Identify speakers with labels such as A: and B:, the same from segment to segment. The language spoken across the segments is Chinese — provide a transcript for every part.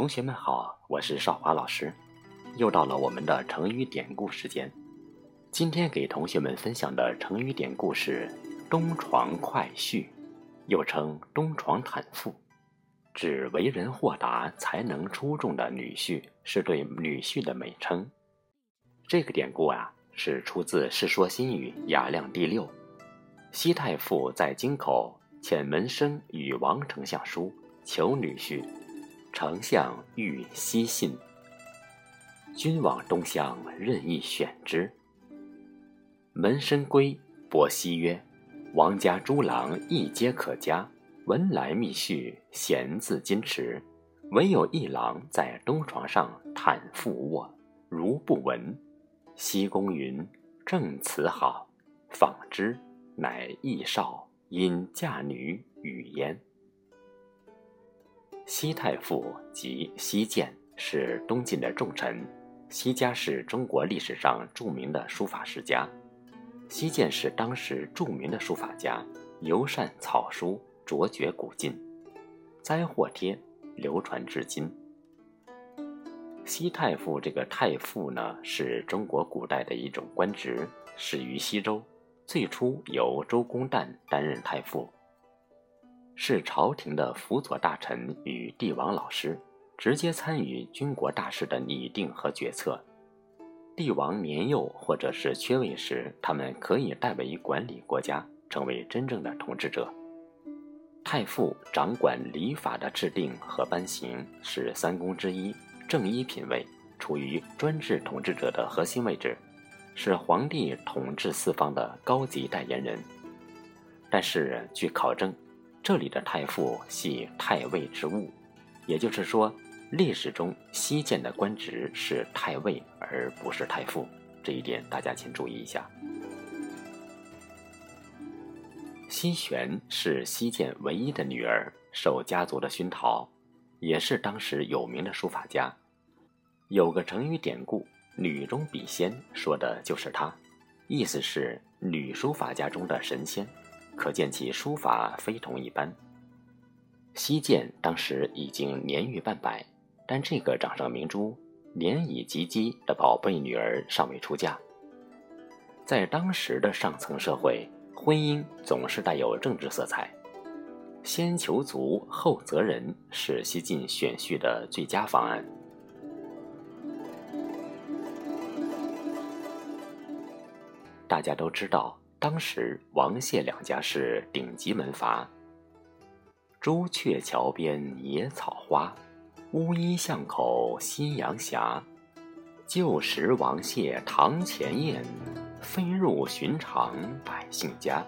A: 同学们好，我是少华老师，又到了我们的成语典故时间。今天给同学们分享的成语典故是“东床快婿”，又称“东床坦腹”，指为人豁达、才能出众的女婿，是对女婿的美称。这个典故啊，是出自《世说新语·雅量第六》。西太傅在京口遣门生与王丞相书，求女婿。丞相欲西信，君往东乡任意选之。门生归，伯西曰：“王家诸郎一皆可嘉，闻来觅婿，闲自矜持。唯有一郎在东床上袒腹卧，如不闻。”西公云：“正此好。”访之，乃义少，因嫁女与焉。西太傅即西涧，是东晋的重臣。西家是中国历史上著名的书法世家。西涧是当时著名的书法家，尤善草书，卓绝古今，灾祸帖流传至今。西太傅这个太傅呢，是中国古代的一种官职，始于西周，最初由周公旦担任太傅。是朝廷的辅佐大臣与帝王老师，直接参与军国大事的拟定和决策。帝王年幼或者是缺位时，他们可以代为管理国家，成为真正的统治者。太傅掌管礼法的制定和颁行，是三公之一，正一品位，处于专制统治者的核心位置，是皇帝统治四方的高级代言人。但是，据考证。这里的太傅系太尉之务，也就是说，历史中西涧的官职是太尉，而不是太傅。这一点大家请注意一下。西玄是西涧唯一的女儿，受家族的熏陶，也是当时有名的书法家。有个成语典故“女中笔仙”，说的就是她，意思是女书法家中的神仙。可见其书法非同一般。西涧当时已经年逾半百，但这个掌上明珠年已及笄的宝贝女儿尚未出嫁。在当时的上层社会，婚姻总是带有政治色彩，先求足后择人是西晋选婿的最佳方案。大家都知道。当时王谢两家是顶级门阀。朱雀桥边野草花，乌衣巷口夕阳斜。旧时王谢堂前燕，飞入寻常百姓家。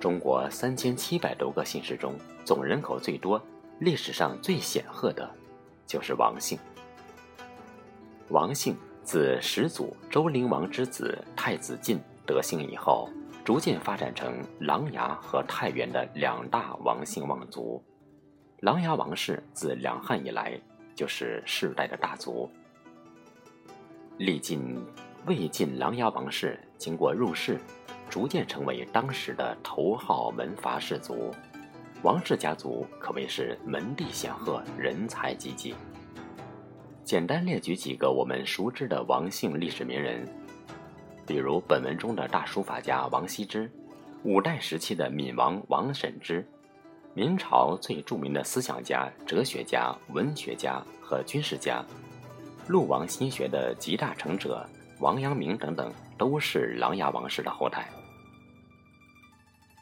A: 中国三千七百多个姓氏中，总人口最多、历史上最显赫的，就是王姓。王姓自始祖周灵王之子太子晋。得姓以后，逐渐发展成琅琊和太原的两大王姓望族。琅琊王氏自两汉以来就是世代的大族。历尽魏晋琅琊王氏经过入世，逐渐成为当时的头号门阀士族。王氏家族可谓是门第显赫，人才济济。简单列举几个我们熟知的王姓历史名人。比如本文中的大书法家王羲之，五代时期的闽王王审知，明朝最著名的思想家、哲学家、文学家和军事家，陆王心学的集大成者王阳明等等，都是琅琊王氏的后代。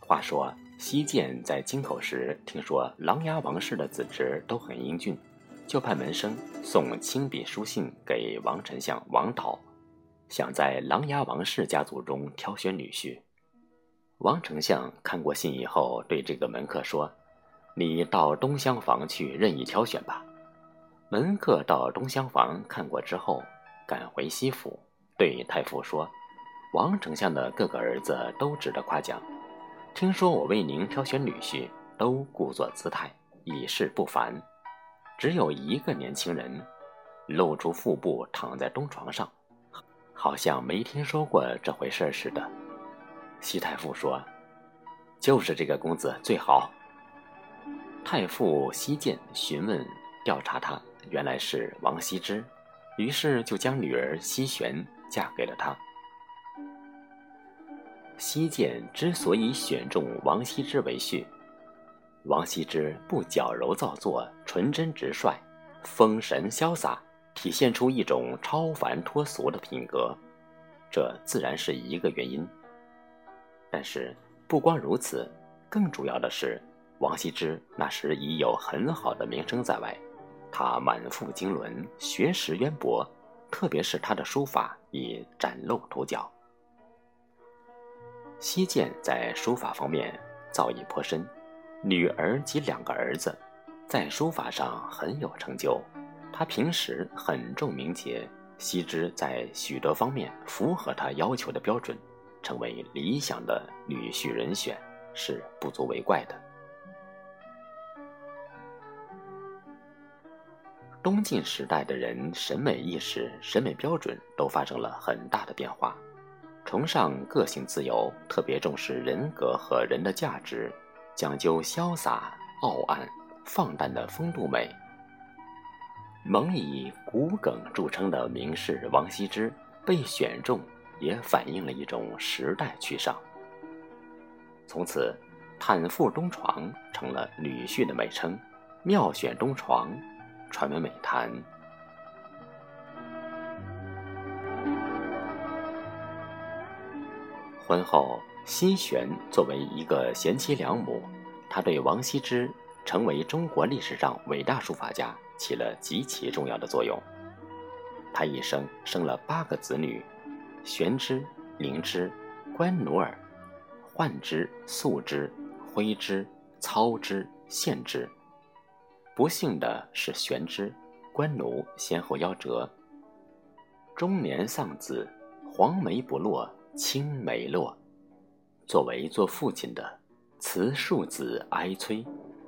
A: 话说西涧在京口时，听说琅琊王氏的子侄都很英俊，就派门生送亲笔书信给王丞相王导。想在琅琊王氏家族中挑选女婿，王丞相看过信以后，对这个门客说：“你到东厢房去任意挑选吧。”门客到东厢房看过之后，赶回西府，对太傅说：“王丞相的各个儿子都值得夸奖，听说我为您挑选女婿，都故作姿态，以示不凡，只有一个年轻人，露出腹部躺在东床上。”好像没听说过这回事似的。西太傅说：“就是这个公子最好。”太傅西涧询问调查他，原来是王羲之，于是就将女儿西璇嫁给了他。西涧之所以选中王羲之为婿，王羲之不矫揉造作，纯真直率，风神潇洒，体现出一种超凡脱俗的品格，这自然是一个原因。但是不光如此，更主要的是，王羲之那时已有很好的名声在外，他满腹经纶，学识渊博，特别是他的书法已崭露头角。西涧在书法方面造诣颇深，女儿及两个儿子在书法上很有成就。他平时很重名节，羲之在许多方面符合他要求的标准。成为理想的女婿人选是不足为怪的。东晋时代的人审美意识、审美标准都发生了很大的变化，崇尚个性自由，特别重视人格和人的价值，讲究潇洒、傲岸、放诞的风度美。蒙以骨梗著称的名士王羲之被选中。也反映了一种时代趋向。从此，坦腹东床成了女婿的美称，妙选东床传为美谈。婚后，西璇作为一个贤妻良母，她对王羲之成为中国历史上伟大书法家起了极其重要的作用。他一生生了八个子女。玄之、灵之、关奴儿、幻之、素之、徽之、操之、献之。不幸的是，玄之、关奴先后夭折，中年丧子，黄梅不落，青梅落。作为做父亲的，慈庶子哀催，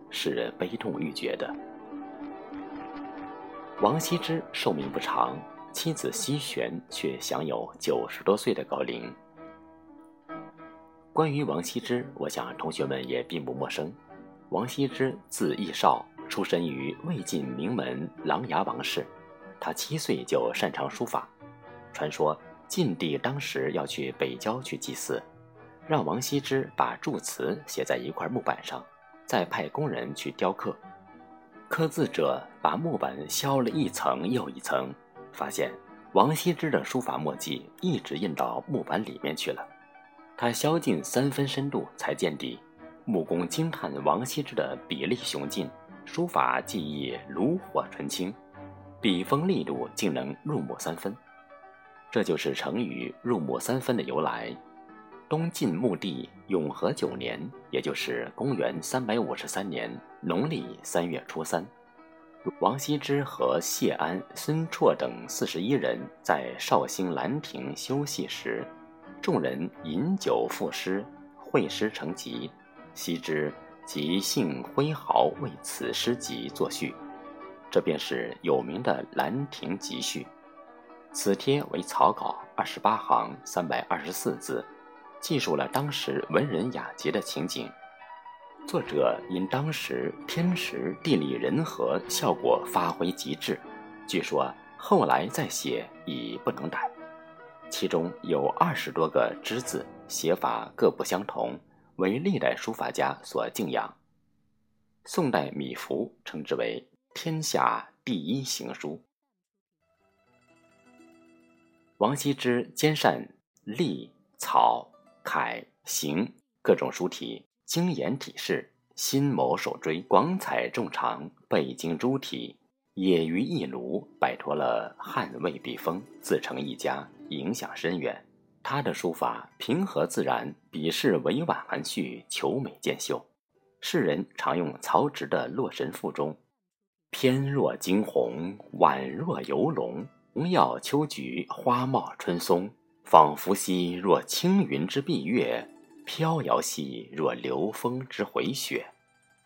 A: 是悲痛欲绝的。王羲之寿命不长。妻子西璇却享有九十多岁的高龄。关于王羲之，我想同学们也并不陌生。王羲之字逸少，出身于魏晋名门琅琊王氏。他七岁就擅长书法。传说晋帝当时要去北郊去祭祀，让王羲之把祝词写在一块木板上，再派工人去雕刻。刻字者把木板削了一层又一层。发现王羲之的书法墨迹一直印到木板里面去了，他削进三分深度才见底。木工惊叹王羲之的笔力雄劲，书法技艺炉火纯青，笔锋力度竟能入木三分，这就是成语“入木三分”的由来。东晋穆帝永和九年，也就是公元三百五十三年农历三月初三。王羲之和谢安、孙绰等四十一人在绍兴兰亭休息时，众人饮酒赋诗，会诗成集。羲之即兴挥毫为此诗集作序，这便是有名的《兰亭集序》。此帖为草稿，二十八行，三百二十四字，记述了当时文人雅集的情景。作者因当时天时地利人和，效果发挥极致，据说后来再写已不能改。其中有二十多个之字，写法各不相同，为历代书法家所敬仰。宋代米芾称之为天下第一行书。王羲之兼善隶、草、楷、行各种书体。精研体式，心谋手追，广采众长，背经诸体，也于一炉，摆脱了汉魏笔锋，自成一家，影响深远。他的书法平和自然，笔势委婉含蓄，求美见秀。世人常用曹植的《洛神赋》中“翩若惊鸿，宛若游龙，红耀秋菊，花茂春松，仿佛兮若轻云之蔽月。”飘摇兮若流风之回雪，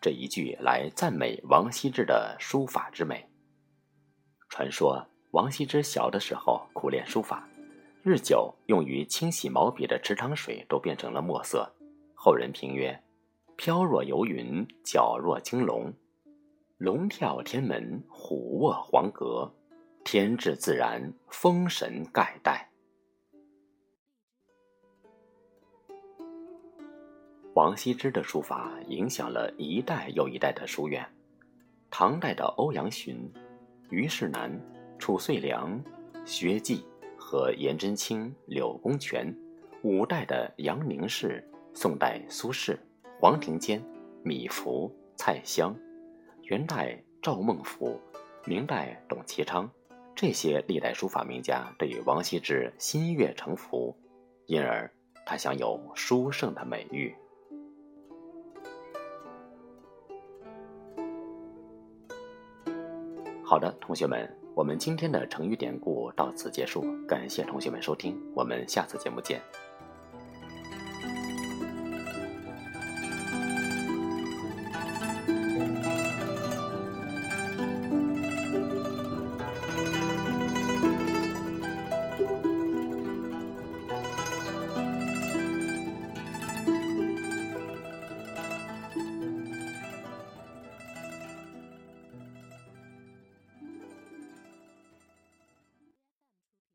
A: 这一句来赞美王羲之的书法之美。传说王羲之小的时候苦练书法，日久用于清洗毛笔的池塘水都变成了墨色。后人评曰：“飘若游云，皎若惊龙。”龙跳天门，虎卧黄阁，天志自然，风神盖代。王羲之的书法影响了一代又一代的书院。唐代的欧阳询、虞世南、褚遂良、薛稷和颜真卿、柳公权；五代的杨凝式。宋代苏轼、黄庭坚、米芾、蔡襄；元代赵孟頫；明代董其昌，这些历代书法名家对王羲之心悦诚服，因而他享有书圣的美誉。好的，同学们，我们今天的成语典故到此结束，感谢同学们收听，我们下次节目见。